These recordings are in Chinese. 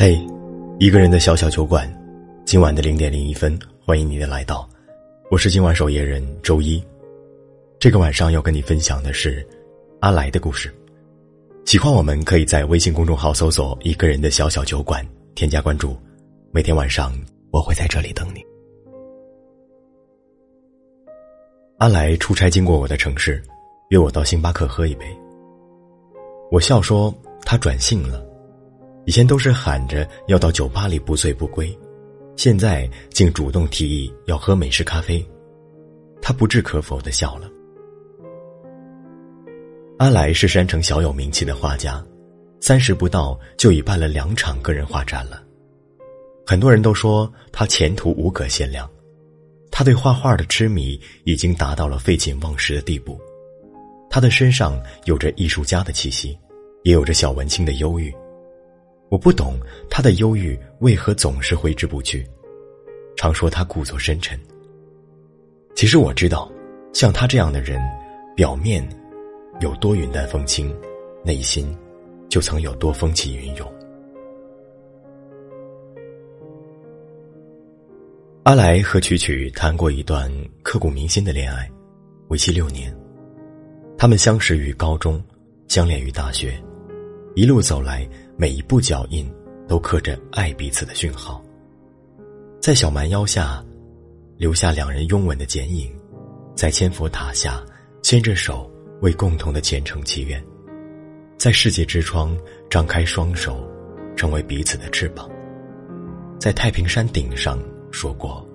嘿，一个人的小小酒馆，今晚的零点零一分，欢迎你的来到。我是今晚守夜人周一。这个晚上要跟你分享的是阿来的故事。喜欢我们可以在微信公众号搜索“一个人的小小酒馆”，添加关注。每天晚上我会在这里等你。阿来出差经过我的城市，约我到星巴克喝一杯。我笑说他转性了，以前都是喊着要到酒吧里不醉不归，现在竟主动提议要喝美式咖啡。他不置可否的笑了。阿来是山城小有名气的画家，三十不到就已办了两场个人画展了。很多人都说他前途无可限量，他对画画的痴迷已经达到了废寝忘食的地步。他的身上有着艺术家的气息，也有着小文青的忧郁。我不懂他的忧郁为何总是挥之不去，常说他故作深沉。其实我知道，像他这样的人，表面有多云淡风轻，内心就曾有多风起云涌。阿来和曲曲谈过一段刻骨铭心的恋爱，为期六年。他们相识于高中，相恋于大学，一路走来，每一步脚印都刻着爱彼此的讯号。在小蛮腰下，留下两人拥吻的剪影；在千佛塔下，牵着手为共同的前程祈愿；在世界之窗，张开双手，成为彼此的翅膀；在太平山顶上。说过，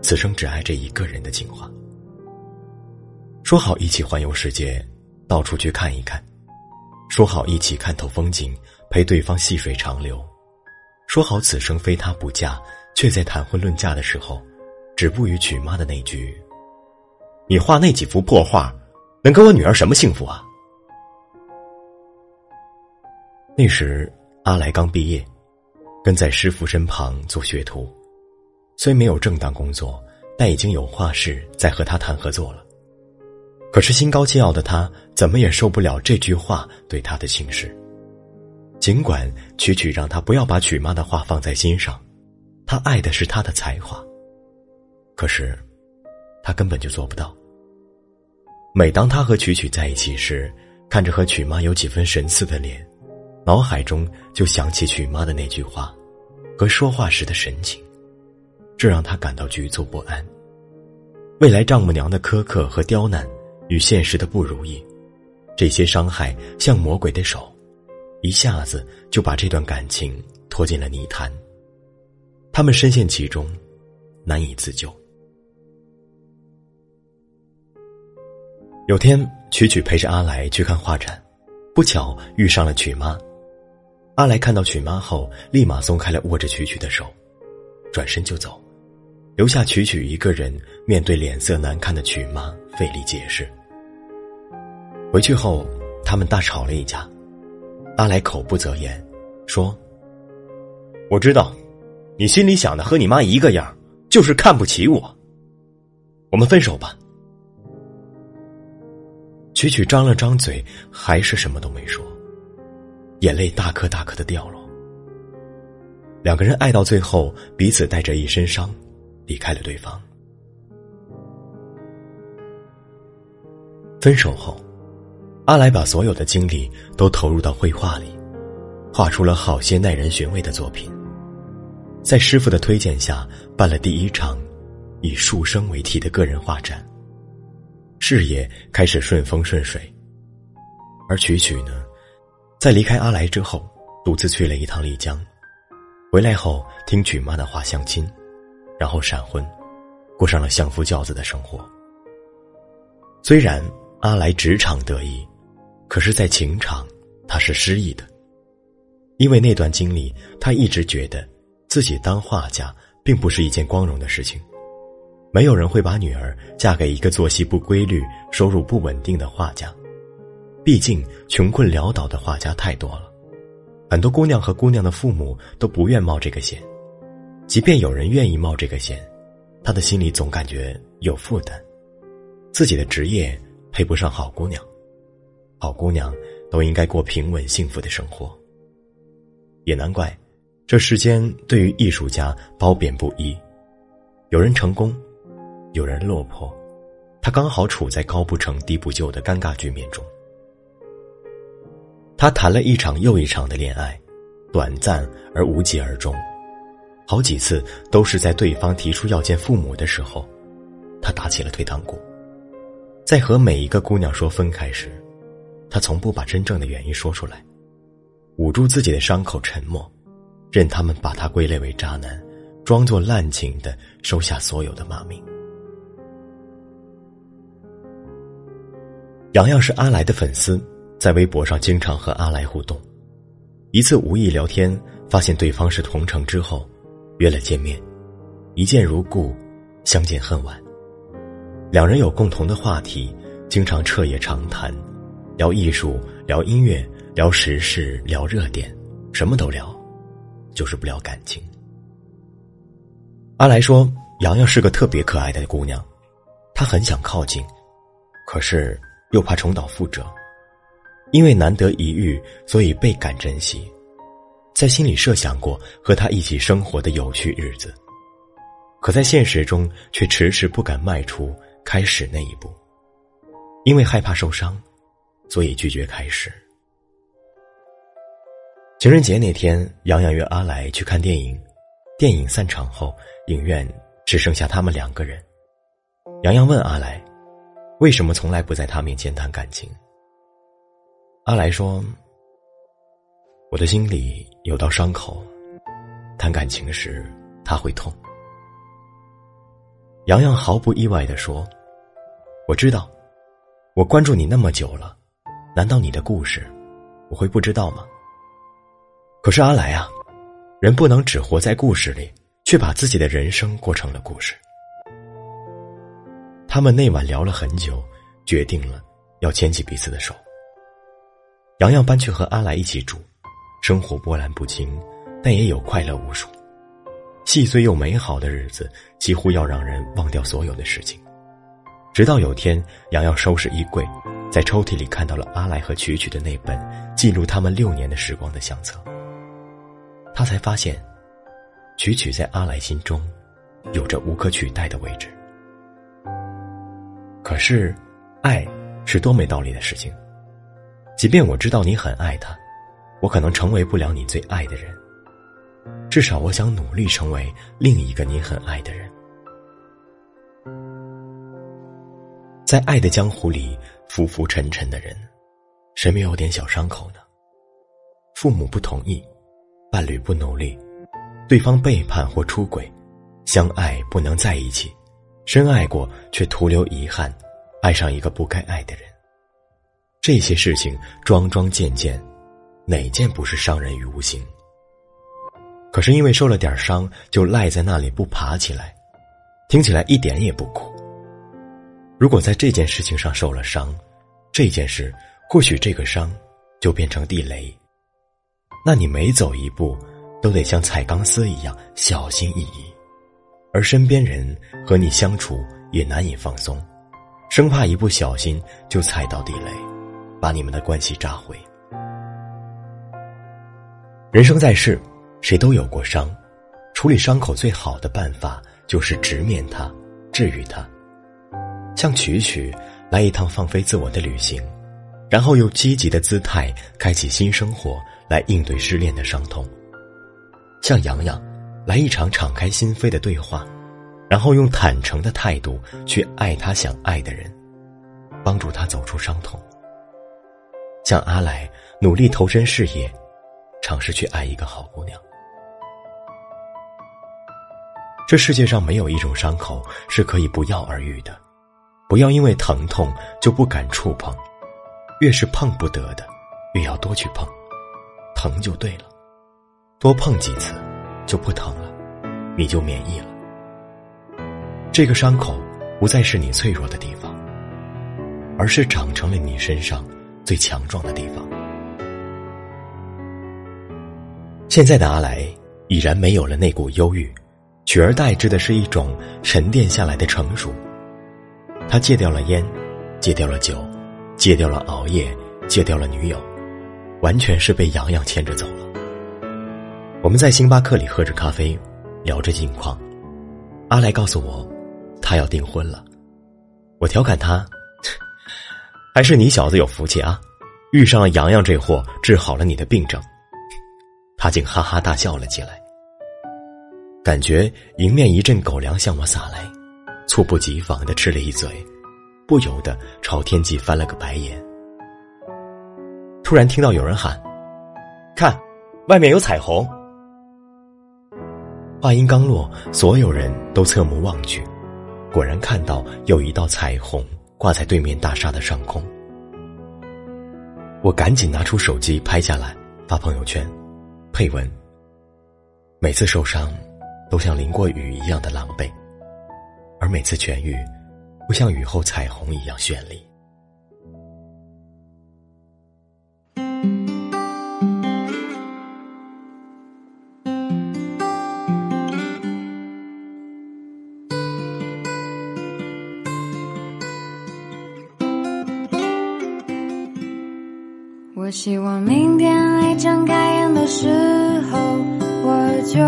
此生只爱这一个人的情话。说好一起环游世界，到处去看一看；说好一起看透风景，陪对方细水长流；说好此生非他不嫁，却在谈婚论嫁的时候，止步于娶妈的那句：“你画那几幅破画，能给我女儿什么幸福啊？”那时阿来刚毕业，跟在师傅身旁做学徒。虽没有正当工作，但已经有画室在和他谈合作了。可是心高气傲的他，怎么也受不了这句话对他的轻视。尽管曲曲让他不要把曲妈的话放在心上，他爱的是他的才华。可是，他根本就做不到。每当他和曲曲在一起时，看着和曲妈有几分神似的脸，脑海中就想起曲妈的那句话，和说话时的神情。这让他感到局促不安。未来丈母娘的苛刻和刁难，与现实的不如意，这些伤害像魔鬼的手，一下子就把这段感情拖进了泥潭。他们深陷其中，难以自救。有天，曲曲陪着阿来去看画展，不巧遇上了曲妈。阿来看到曲妈后，立马松开了握着曲曲的手，转身就走。留下曲曲一个人面对脸色难看的曲妈，费力解释。回去后，他们大吵了一架。阿来口不择言，说：“我知道，你心里想的和你妈一个样，就是看不起我。我们分手吧。”曲曲张了张嘴，还是什么都没说，眼泪大颗大颗的掉落。两个人爱到最后，彼此带着一身伤。离开了对方。分手后，阿来把所有的精力都投入到绘画里，画出了好些耐人寻味的作品。在师傅的推荐下，办了第一场以树生为题的个人画展，事业开始顺风顺水。而曲曲呢，在离开阿来之后，独自去了一趟丽江，回来后听曲妈的话相亲。然后闪婚，过上了相夫教子的生活。虽然阿来职场得意，可是，在情场他是失意的。因为那段经历，他一直觉得自己当画家并不是一件光荣的事情。没有人会把女儿嫁给一个作息不规律、收入不稳定的画家。毕竟，穷困潦倒的画家太多了，很多姑娘和姑娘的父母都不愿冒这个险。即便有人愿意冒这个险，他的心里总感觉有负担。自己的职业配不上好姑娘，好姑娘都应该过平稳幸福的生活。也难怪，这世间对于艺术家褒贬不一，有人成功，有人落魄，他刚好处在高不成低不就的尴尬局面中。他谈了一场又一场的恋爱，短暂而无疾而终，好几次都是在对方提出要见父母的时候，他打起了退堂鼓。在和每一个姑娘说分开时，他从不把真正的原因说出来，捂住自己的伤口沉默。任他们把他归类为渣男，装作滥情的收下所有的骂名。洋洋是阿来的粉丝，在微博上经常和阿来互动。一次无意聊天，发现对方是同城之后，约了见面，一见如故，相见恨晚。两人有共同的话题，经常彻夜长谈，聊艺术，聊音乐，聊时事，聊热点，什么都聊。就是不聊感情。阿来说：“洋洋是个特别可爱的姑娘，她很想靠近，可是又怕重蹈覆辙，因为难得一遇，所以倍感珍惜，在心里设想过和他一起生活的有趣日子，可在现实中却迟迟不敢迈出开始那一步，因为害怕受伤，所以拒绝开始。”情人节那天，杨洋约阿来去看电影。电影散场后，影院只剩下他们两个人。杨洋问阿来：“为什么从来不在他面前谈感情？”阿来说：“我的心里有道伤口，谈感情时他会痛。”杨洋毫不意外的说：“我知道，我关注你那么久了，难道你的故事我会不知道吗？”可是阿来啊，人不能只活在故事里，却把自己的人生过成了故事。他们那晚聊了很久，决定了要牵起彼此的手。洋洋搬去和阿来一起住，生活波澜不惊，但也有快乐无数，细碎又美好的日子，几乎要让人忘掉所有的事情。直到有天，洋洋收拾衣柜，在抽屉里看到了阿来和曲曲的那本记录他们六年的时光的相册。他才发现，曲曲在阿来心中，有着无可取代的位置。可是，爱是多没道理的事情。即便我知道你很爱他，我可能成为不了你最爱的人。至少，我想努力成为另一个你很爱的人。在爱的江湖里浮浮沉沉的人，谁没有点小伤口呢？父母不同意。伴侣不努力，对方背叛或出轨，相爱不能在一起，深爱过却徒留遗憾，爱上一个不该爱的人。这些事情桩桩件件，哪件不是伤人于无形？可是因为受了点伤就赖在那里不爬起来，听起来一点也不苦。如果在这件事情上受了伤，这件事或许这个伤就变成地雷。那你每走一步，都得像踩钢丝一样小心翼翼，而身边人和你相处也难以放松，生怕一不小心就踩到地雷，把你们的关系炸毁。人生在世，谁都有过伤，处理伤口最好的办法就是直面它，治愈它。像曲曲来一趟放飞自我的旅行，然后用积极的姿态开启新生活。来应对失恋的伤痛，像洋洋，来一场敞开心扉的对话，然后用坦诚的态度去爱他想爱的人，帮助他走出伤痛。像阿来，努力投身事业，尝试去爱一个好姑娘。这世界上没有一种伤口是可以不药而愈的，不要因为疼痛就不敢触碰，越是碰不得的，越要多去碰。疼就对了，多碰几次，就不疼了，你就免疫了。这个伤口不再是你脆弱的地方，而是长成了你身上最强壮的地方。现在的阿来已然没有了那股忧郁，取而代之的是一种沉淀下来的成熟。他戒掉了烟，戒掉了酒，戒掉了熬夜，戒掉了女友。完全是被洋洋牵着走了。我们在星巴克里喝着咖啡，聊着近况。阿来告诉我，他要订婚了。我调侃他：“ 还是你小子有福气啊，遇上了洋洋这货，治好了你的病症。”他竟哈哈大笑了起来。感觉迎面一阵狗粮向我洒来，猝不及防的吃了一嘴，不由得朝天际翻了个白眼。突然听到有人喊：“看，外面有彩虹！”话音刚落，所有人都侧目望去，果然看到有一道彩虹挂在对面大厦的上空。我赶紧拿出手机拍下来发朋友圈，配文：“每次受伤，都像淋过雨一样的狼狈，而每次痊愈，会像雨后彩虹一样绚丽。”我希望明天一睁开眼的时候，我就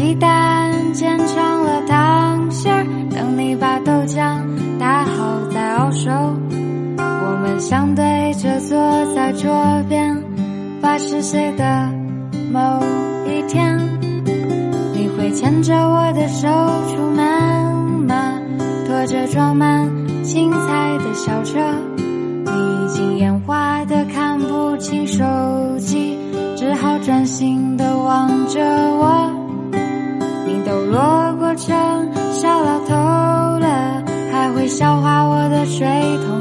鸡蛋煎成了糖馅儿，等你把豆浆打好再熬熟。我们相对着坐在桌边，八十岁的小老头了，还会笑话我的水桶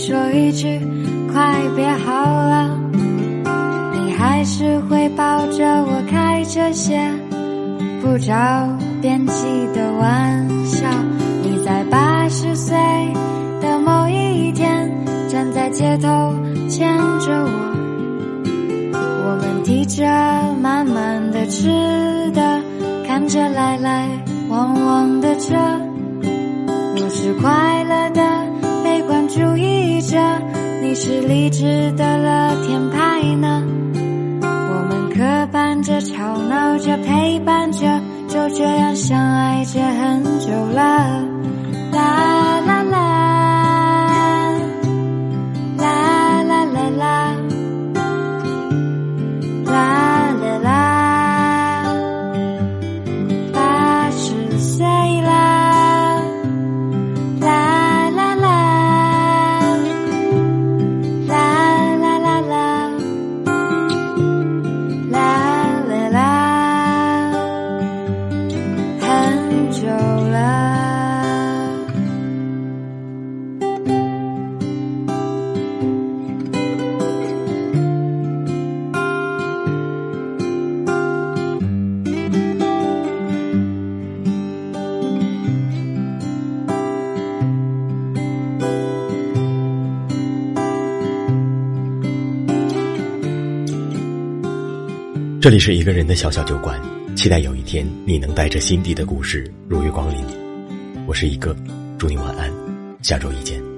说一句“快别好了”，你还是会抱着我开着些不着边际的玩笑。你在八十岁的某一天，站在街头牵着我，我们提着满满的吃的，看着来来往往的车。我是快乐的被关注着，你是理智的乐天派呢？我们磕绊着、吵闹着、陪伴着，就这样相爱着很久了。啦，这里是一个人的小小酒馆，期待有一天你能带着心底的故事如约光临。我是一哥，祝你晚安，下周一见。